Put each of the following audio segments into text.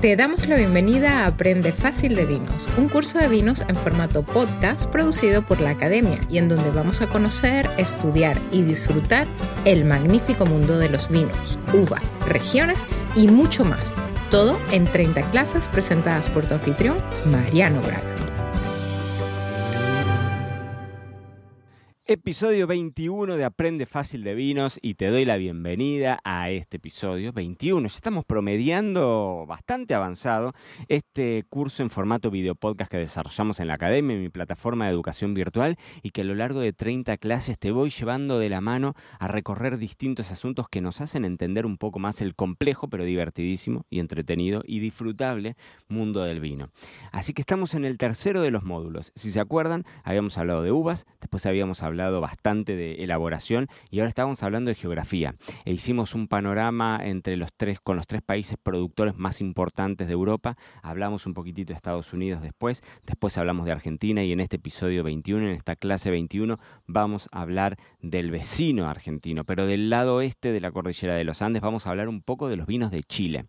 Te damos la bienvenida a Aprende Fácil de Vinos, un curso de vinos en formato podcast producido por la Academia y en donde vamos a conocer, estudiar y disfrutar el magnífico mundo de los vinos, uvas, regiones y mucho más. Todo en 30 clases presentadas por tu anfitrión, Mariano Braga. Episodio 21 de Aprende Fácil de Vinos y te doy la bienvenida a este episodio 21. Ya estamos promediando bastante avanzado este curso en formato video podcast que desarrollamos en la academia, en mi plataforma de educación virtual y que a lo largo de 30 clases te voy llevando de la mano a recorrer distintos asuntos que nos hacen entender un poco más el complejo pero divertidísimo y entretenido y disfrutable mundo del vino. Así que estamos en el tercero de los módulos. Si se acuerdan, habíamos hablado de uvas, después habíamos hablado bastante de elaboración y ahora estábamos hablando de geografía. E hicimos un panorama entre los tres, con los tres países productores más importantes de Europa. Hablamos un poquitito de Estados Unidos después, después hablamos de Argentina y en este episodio 21, en esta clase 21, vamos a hablar del vecino argentino, pero del lado este de la cordillera de los Andes vamos a hablar un poco de los vinos de Chile.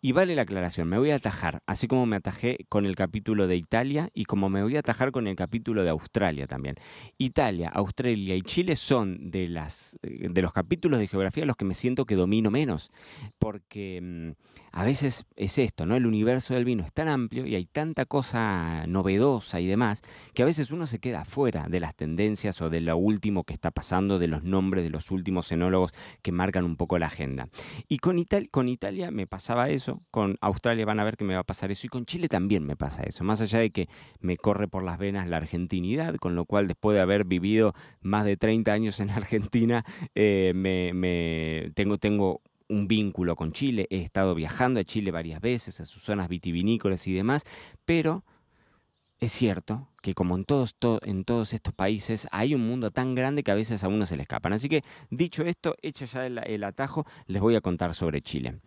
Y vale la aclaración, me voy a atajar, así como me atajé con el capítulo de Italia y como me voy a atajar con el capítulo de Australia también. Italia, Australia y Chile son de, las, eh, de los capítulos de geografía los que me siento que domino menos, porque mm, a veces es esto, ¿no? El universo del vino es tan amplio y hay tanta cosa novedosa y demás, que a veces uno se queda fuera de las tendencias o de lo último que está pasando, de los nombres de los últimos enólogos que marcan un poco la agenda. Y con, con Italia me pasaba eso, con Australia van a ver que me va a pasar eso, y con Chile también me pasa eso, más allá de que me corre por las venas la argentinidad, con lo cual después de haber vivido más de 30 años en Argentina, eh, me, tengo, tengo un vínculo con Chile, he estado viajando a Chile varias veces, a sus zonas vitivinícolas y demás, pero es cierto que como en todos, en todos estos países hay un mundo tan grande que a veces a uno se le escapan. Así que dicho esto, hecho ya el atajo, les voy a contar sobre Chile.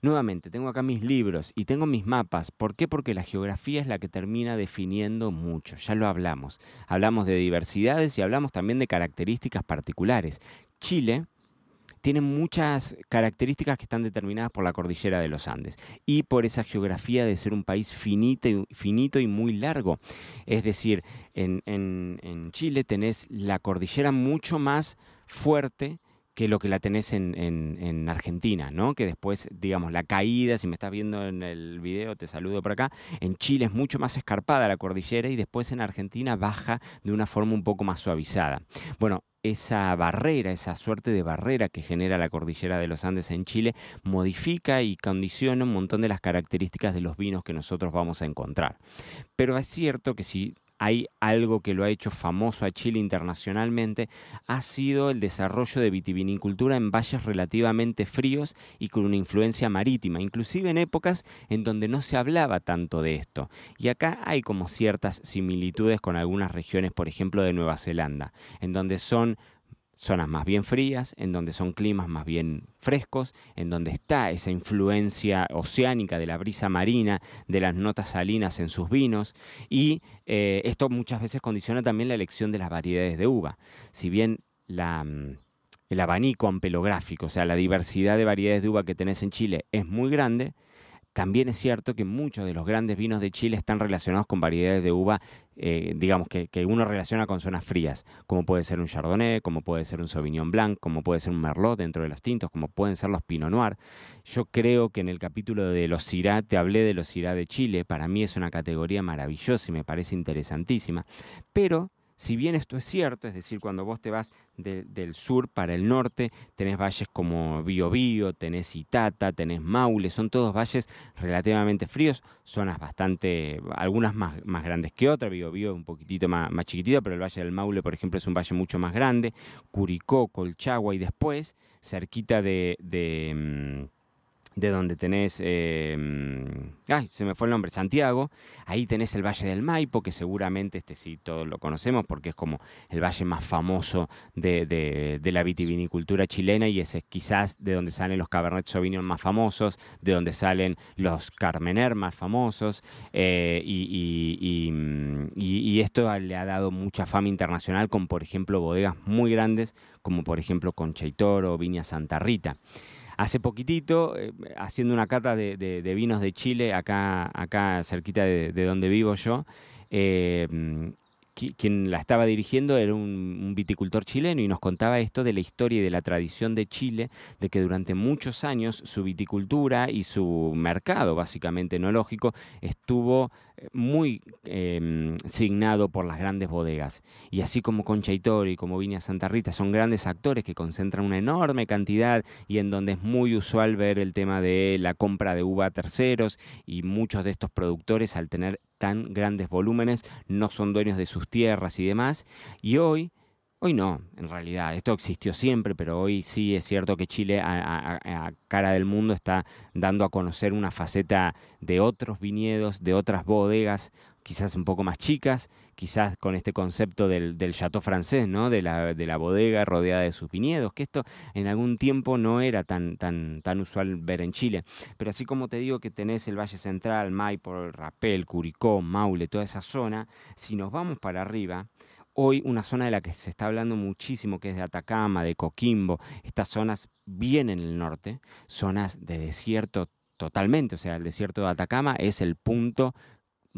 Nuevamente, tengo acá mis libros y tengo mis mapas. ¿Por qué? Porque la geografía es la que termina definiendo mucho. Ya lo hablamos. Hablamos de diversidades y hablamos también de características particulares. Chile tiene muchas características que están determinadas por la cordillera de los Andes y por esa geografía de ser un país finito y, muy largo. Es decir, en, en Chile tenés la cordillera mucho más fuerte que lo que la tenés en, en, Argentina, ¿no? Que después, digamos, la caída, si me estás viendo en el video, te saludo por acá, en Chile es mucho más escarpada la cordillera y después en Argentina baja de una forma un poco más suavizada. Bueno, esa barrera, esa suerte de barrera que genera la cordillera de los Andes en Chile, modifica y condiciona un montón de las características de los vinos que nosotros vamos a encontrar. Pero es cierto que si hay algo que lo ha hecho famoso a Chile internacionalmente, ha sido el desarrollo de vitivinicultura en valles relativamente fríos y con una influencia marítima, inclusive en épocas en donde no se hablaba tanto de esto. Y acá hay como ciertas similitudes con algunas regiones, por ejemplo, de Nueva Zelanda, en donde son zonas más bien frías, en donde son climas más bien frescos, en donde está esa influencia oceánica de la brisa marina, de las notas salinas en sus vinos, y eh, esto muchas veces condiciona también la elección de las variedades de uva. Si bien la, mm, el abanico ampelográfico, o sea, la diversidad de variedades de uva que tenés en Chile es muy grande, también es cierto que muchos de los grandes vinos de Chile están relacionados con variedades de uva, eh, digamos, que, uno relaciona con zonas frías, como puede ser un Chardonnay, como puede ser un Sauvignon Blanc, como puede ser un Merlot dentro de los tintos, como pueden ser los Pinot Noir. Yo creo que en el capítulo de los Syrah te hablé de los Syrah de Chile, para mí es una categoría maravillosa y me parece interesantísima, pero si bien esto es cierto, es decir, cuando vos te vas del sur para el norte, tenés valles como Biobío, tenés Itata, tenés Maule, son todos valles relativamente fríos, zonas bastante, algunas más, grandes que otras, Biobío es un poquitito más, más chiquitito, pero el Valle del Maule, por ejemplo, es un valle mucho más grande, Curicó, Colchagua y después, cerquita de mm, de donde tenés, em, ay, se me fue el nombre, Santiago, ahí tenés el Valle del Maipo, que seguramente este sí todos lo conocemos porque es como el valle más famoso de, de, la vitivinicultura chilena y ese es quizás de donde salen los Cabernet Sauvignon más famosos, de donde salen los Carmener más famosos, eh, y, y, esto le ha dado mucha fama internacional con, por ejemplo, bodegas muy grandes, como por ejemplo Conchaitor o Viña Santa Rita. Hace poquitito, eh, haciendo una cata de, vinos de Chile, acá, acá cerquita de, donde vivo yo, eh, quien la estaba dirigiendo era un, viticultor chileno y nos contaba esto de la historia y de la tradición de Chile, de que durante muchos años su viticultura y su mercado, básicamente enológico, estuvo eh, muy em, signado por las grandes bodegas. Y así como Concha y como Viña Santa Rita son grandes actores que concentran una enorme cantidad y en donde es muy usual ver el tema de la compra de uva a terceros y muchos de estos productores al tener tan grandes volúmenes, no son dueños de sus tierras y demás. Y hoy, hoy no, en realidad, esto existió siempre, pero hoy sí es cierto que Chile a, cara del mundo está dando a conocer una faceta de otros viñedos, de otras bodegas, quizás un poco más chicas, quizás con este concepto del, del chateau francés, ¿no? De la, de la, bodega rodeada de sus viñedos, que esto en algún tiempo no era tan, tan, tan usual ver en Chile. Pero así como te digo que tenés el Valle Central, Maipo, Rapel, Curicó, Maule, toda esa zona, si nos vamos para arriba, hoy una zona de la que se está hablando muchísimo, que es de Atacama, de Coquimbo, estas zonas bien en el norte, zonas de desierto totalmente, o sea, el desierto de Atacama es el punto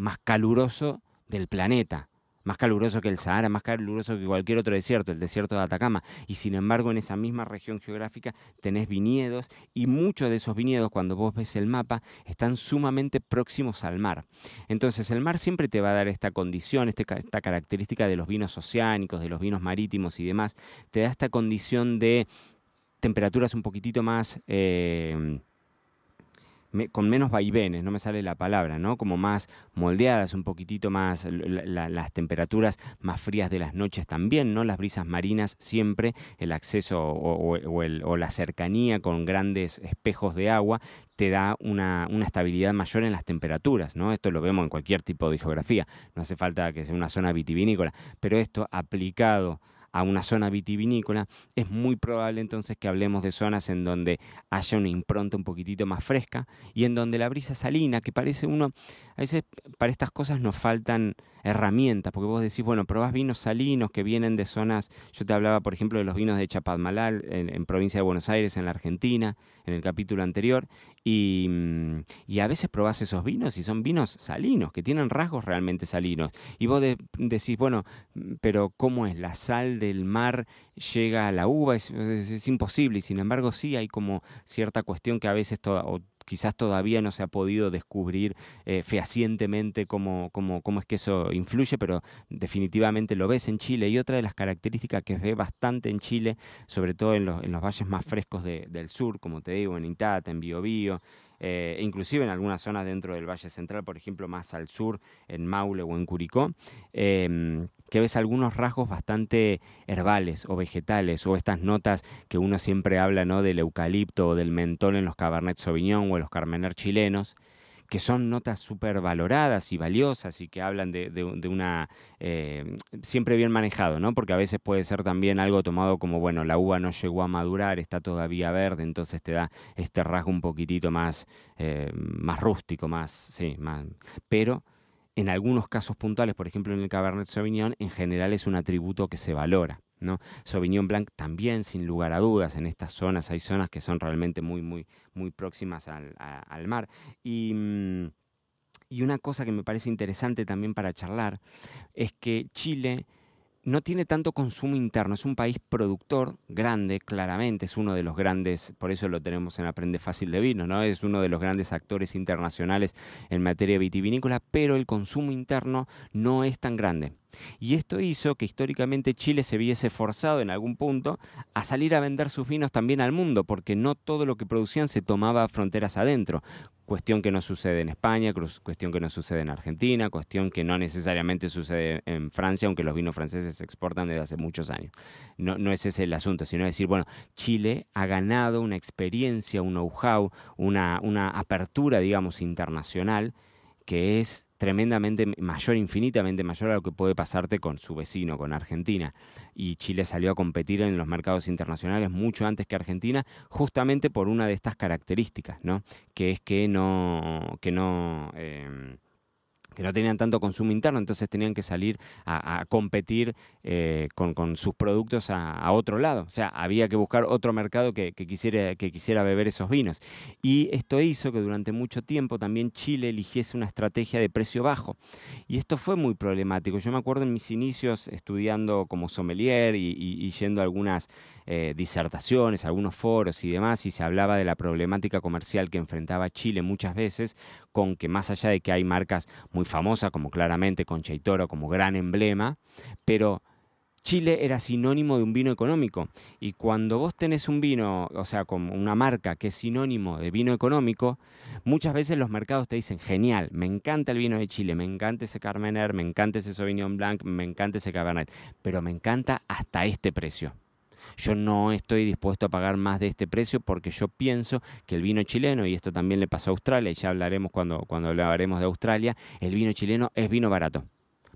más caluroso del planeta. Más caluroso que el Sahara, más caluroso que cualquier otro desierto, el desierto de Atacama. Y sin embargo, en esa misma región geográfica tenés viñedos y muchos de esos viñedos, cuando vos ves el mapa, están sumamente próximos al mar. Entonces, el mar siempre te va a dar esta condición, este esta característica de los vinos oceánicos, de los vinos marítimos y demás. Te da esta condición de temperaturas un poquitito más... Eh, con menos vaivenes, no me sale la palabra, ¿no? Como más moldeadas, un poquitito más, las temperaturas más frías de las noches también, ¿no? Las brisas marinas siempre, el acceso o, la cercanía con grandes espejos de agua te da una, una, estabilidad mayor en las temperaturas, ¿no? Esto lo vemos en cualquier tipo de geografía, no hace falta que sea una zona vitivinícola, pero esto aplicado a una zona vitivinícola, es muy probable entonces que hablemos de zonas en donde haya una impronta un poquitito más fresca y en donde la brisa salina, que parece uno, a veces para estas cosas nos faltan herramientas, porque vos decís, bueno, probás vinos salinos que vienen de zonas, yo te hablaba por ejemplo de los vinos de Chapadmalal en, provincia de Buenos Aires, en la Argentina, en el capítulo anterior, y, y, a veces probás esos vinos y son vinos salinos, que tienen rasgos realmente salinos, y vos decís, bueno, pero ¿cómo es? La sal del mar llega a la uva, es, imposible, y sin embargo sí hay como cierta cuestión que a veces toda, quizás todavía no se ha podido descubrir eh, fehacientemente cómo, cómo, cómo, es que eso influye, pero definitivamente lo ves en Chile. Y otra de las características que ve bastante en Chile, sobre todo en los, en los valles más frescos del sur, como te digo, en Itata, en Biobío, eh, inclusive en algunas zonas dentro del Valle Central, por ejemplo, más al sur, en Maule o en Curicó, em, que ves algunos rasgos bastante herbales o vegetales, o estas notas que uno siempre habla ¿no? del eucalipto o del mentol en los Cabernet Sauvignon o en los Carmener chilenos, que son notas súper valoradas y valiosas y que hablan de, una... Eh, siempre bien manejado, ¿no? Porque a veces puede ser también algo tomado como, bueno, la uva no llegó a madurar, está todavía verde, entonces te da este rasgo un poquitito más, eh, más rústico, más, sí, más... Pero en algunos casos puntuales, por ejemplo en el Cabernet Sauvignon, en general es un atributo que se valora. ¿No? Sauvignon Blanc también, sin lugar a dudas, en estas zonas hay zonas que son realmente muy, muy, muy próximas al, mar. Y, mm, y una cosa que me parece interesante también para charlar es que Chile no tiene tanto consumo interno, es un país productor grande, claramente, es uno de los grandes, por eso lo tenemos en Aprende Fácil de Vino, ¿no? Es uno de los grandes actores internacionales en materia vitivinícola, pero el consumo interno no es tan grande. Y esto hizo que históricamente Chile se viese forzado en algún punto a salir a vender sus vinos también al mundo, porque no todo lo que producían se tomaba fronteras adentro. Cuestión que no sucede en España, cuestión que no sucede en Argentina, cuestión que no necesariamente sucede en Francia, aunque los vinos franceses se exportan desde hace muchos años. No, no es ese el asunto, sino decir, bueno, Chile ha ganado una experiencia, un know-how, una, una apertura, digamos, internacional que es tremendamente mayor, infinitamente mayor a lo que puede pasarte con su vecino, con Argentina. Y Chile salió a competir en los mercados internacionales mucho antes que Argentina, justamente por una de estas características, ¿no? Que es que no, que no, em, que no tenían tanto consumo interno, entonces tenían que salir a, competir eh, con, sus productos a, otro lado. O sea, había que buscar otro mercado que, quisiera, que quisiera beber esos vinos. Y esto hizo que durante mucho tiempo también Chile eligiese una estrategia de precio bajo. Y esto fue muy problemático. Yo me acuerdo en mis inicios estudiando como sommelier y, yendo a algunas eh, disertaciones, algunos foros y demás, y se hablaba de la problemática comercial que enfrentaba Chile muchas veces, con que más allá de que hay marcas muy famosas, como claramente Concha y Toro, como gran emblema, pero Chile era sinónimo de un vino económico. Y cuando vos tenés un vino, o sea, como una marca que es sinónimo de vino económico, muchas veces los mercados te dicen, genial, me encanta el vino de Chile, me encanta ese Carmener, me encanta ese Sauvignon Blanc, me encanta ese Cabernet, pero me encanta hasta este precio. Yo no estoy dispuesto a pagar más de este precio porque yo pienso que el vino chileno, y esto también le pasó a Australia, y ya hablaremos cuando, cuando hablaremos de Australia, el vino chileno es vino barato.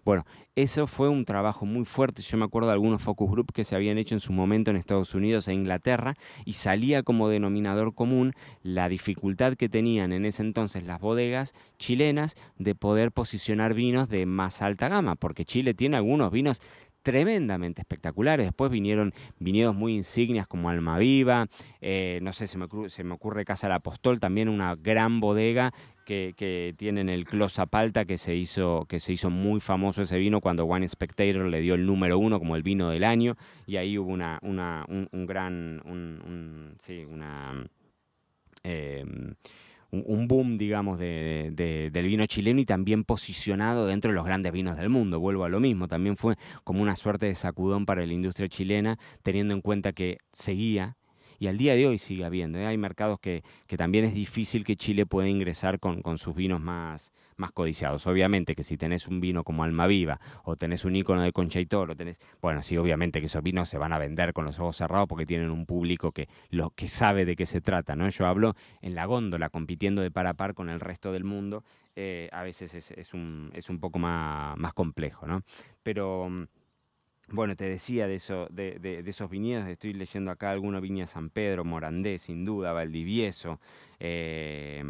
Bueno, eso fue un trabajo muy fuerte. Yo me acuerdo de algunos focus group que se habían hecho en su momento en Estados Unidos e Inglaterra y salía como denominador común la dificultad que tenían en ese entonces las bodegas chilenas de poder posicionar vinos de más alta gama, porque Chile tiene algunos vinos tremendamente espectaculares. Después vinieron viñedos muy insignias como Almaviva, eh, no sé, se me, se me ocurre Casa del Apostol, también una gran bodega que, que tienen el Closapalta que se hizo que se hizo muy famoso ese vino cuando One Spectator le dio el número uno como el vino del año y ahí hubo una, una un, gran un, sí, una em, un boom, digamos, de, del vino chileno y también posicionado dentro de los grandes vinos del mundo. Vuelvo a lo mismo, también fue como una suerte de sacudón para la industria chilena, teniendo en cuenta que seguía y al día de hoy sigue habiendo. ¿eh? Hay mercados que, que, también es difícil que Chile pueda ingresar con, con, sus vinos más, más codiciados. Obviamente que si tenés un vino como Almaviva o tenés un icono de Concha y Toro, tenés, bueno, sí, obviamente que esos vinos se van a vender con los ojos cerrados porque tienen un público que, lo, que sabe de qué se trata. ¿no? Yo hablo en la góndola, compitiendo de par a par con el resto del mundo. Eh, a veces es, es, un, es un poco más, más complejo, ¿no? Pero bueno, te decía de, eso, de, de, esos viñedos, estoy leyendo acá algunos viñas San Pedro, Morandé, sin duda, Valdivieso, eh,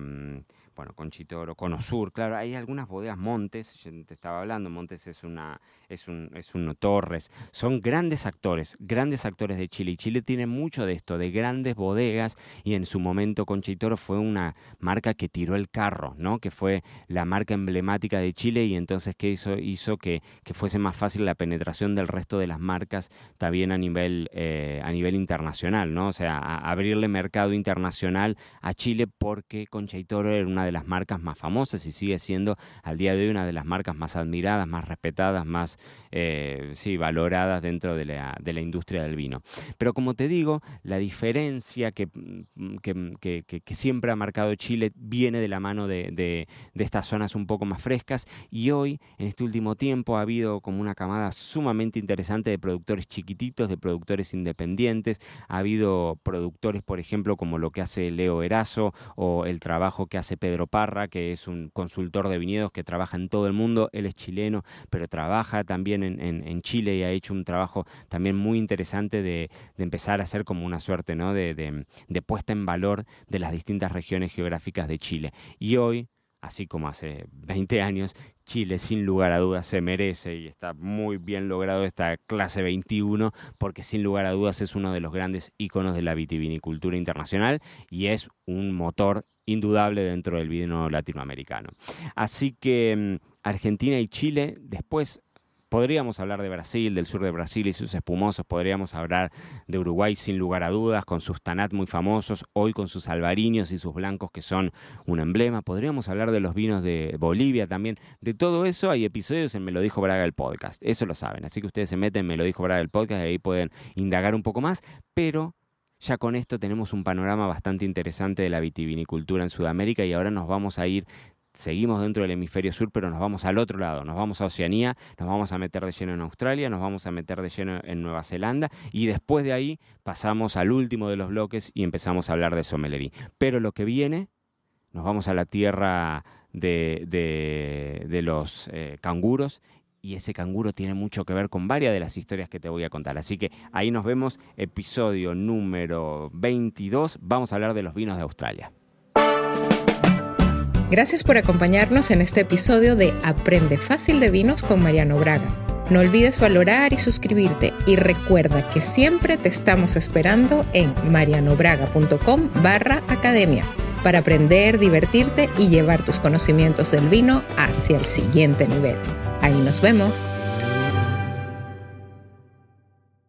bueno, Conchitoro, Conosur, claro, hay algunas bodegas Montes, yo te estaba hablando, Montes es una, es un, es un Torres, son grandes actores, grandes actores de Chile, y Chile tiene mucho de esto, de grandes bodegas, y en su momento Conchitoro fue una marca que tiró el carro, ¿no? Que fue la marca emblemática de Chile, y entonces ¿qué hizo? Hizo que, que fuese más fácil la penetración del resto de las marcas también a nivel, eh, a nivel internacional, ¿no? O sea, abrirle mercado internacional a Chile porque Conchitoro era una de las marcas más famosas y sigue siendo al día de hoy una de las marcas más admiradas, más respetadas, más eh, sí, valoradas dentro de la, de la, industria del vino. Pero como te digo, la diferencia que, mm, que, que, siempre ha marcado Chile viene de la mano de, de, de estas zonas un poco más frescas y hoy, en este último tiempo, ha habido como una camada sumamente interesante de productores chiquititos, de productores independientes. Ha habido productores, por ejemplo, como lo que hace Leo Erazo o el trabajo que hace Pedro Pedro Parra, que es un consultor de viñedos que trabaja en todo el mundo. Él es chileno, pero trabaja también en, Chile y ha hecho un trabajo también muy interesante de, empezar a hacer como una suerte ¿no? de, de puesta en valor de las distintas regiones geográficas de Chile. Y hoy, así como hace 20 años, Chile sin lugar a dudas se merece y está muy bien logrado esta clase 21 porque sin lugar a dudas es uno de los grandes íconos de la vitivinicultura internacional y es un motor indudable dentro del vino latinoamericano. Así que mm, Argentina y Chile después Podríamos hablar de Brasil, del sur de Brasil y sus espumosos, podríamos hablar de Uruguay sin lugar a dudas, con sus tanat muy famosos, hoy con sus albariños y sus blancos que son un emblema, podríamos hablar de los vinos de Bolivia también, de todo eso hay episodios en Me lo dijo Braga el podcast, eso lo saben, así que ustedes se meten en Me lo dijo Braga el podcast y ahí pueden indagar un poco más, pero ya con esto tenemos un panorama bastante interesante de la vitivinicultura en Sudamérica y ahora nos vamos a ir seguimos dentro del hemisferio sur, pero nos vamos al otro lado, nos vamos a Oceanía, nos vamos a meter de lleno en Australia, nos vamos a meter de lleno en Nueva Zelanda y después de ahí pasamos al último de los bloques y empezamos a hablar de sommelería. Pero lo que viene, nos vamos a la tierra de, de, los eh, canguros y ese canguro tiene mucho que ver con varias de las historias que te voy a contar. Así que ahí nos vemos, episodio número 22, vamos a hablar de los vinos de Australia. Gracias por acompañarnos en este episodio de Aprende Fácil de Vinos con Mariano Braga. No olvides valorar y suscribirte y recuerda que siempre te estamos esperando en marianobraga.com barra academia para aprender, divertirte y llevar tus conocimientos del vino hacia el siguiente nivel. Ahí nos vemos.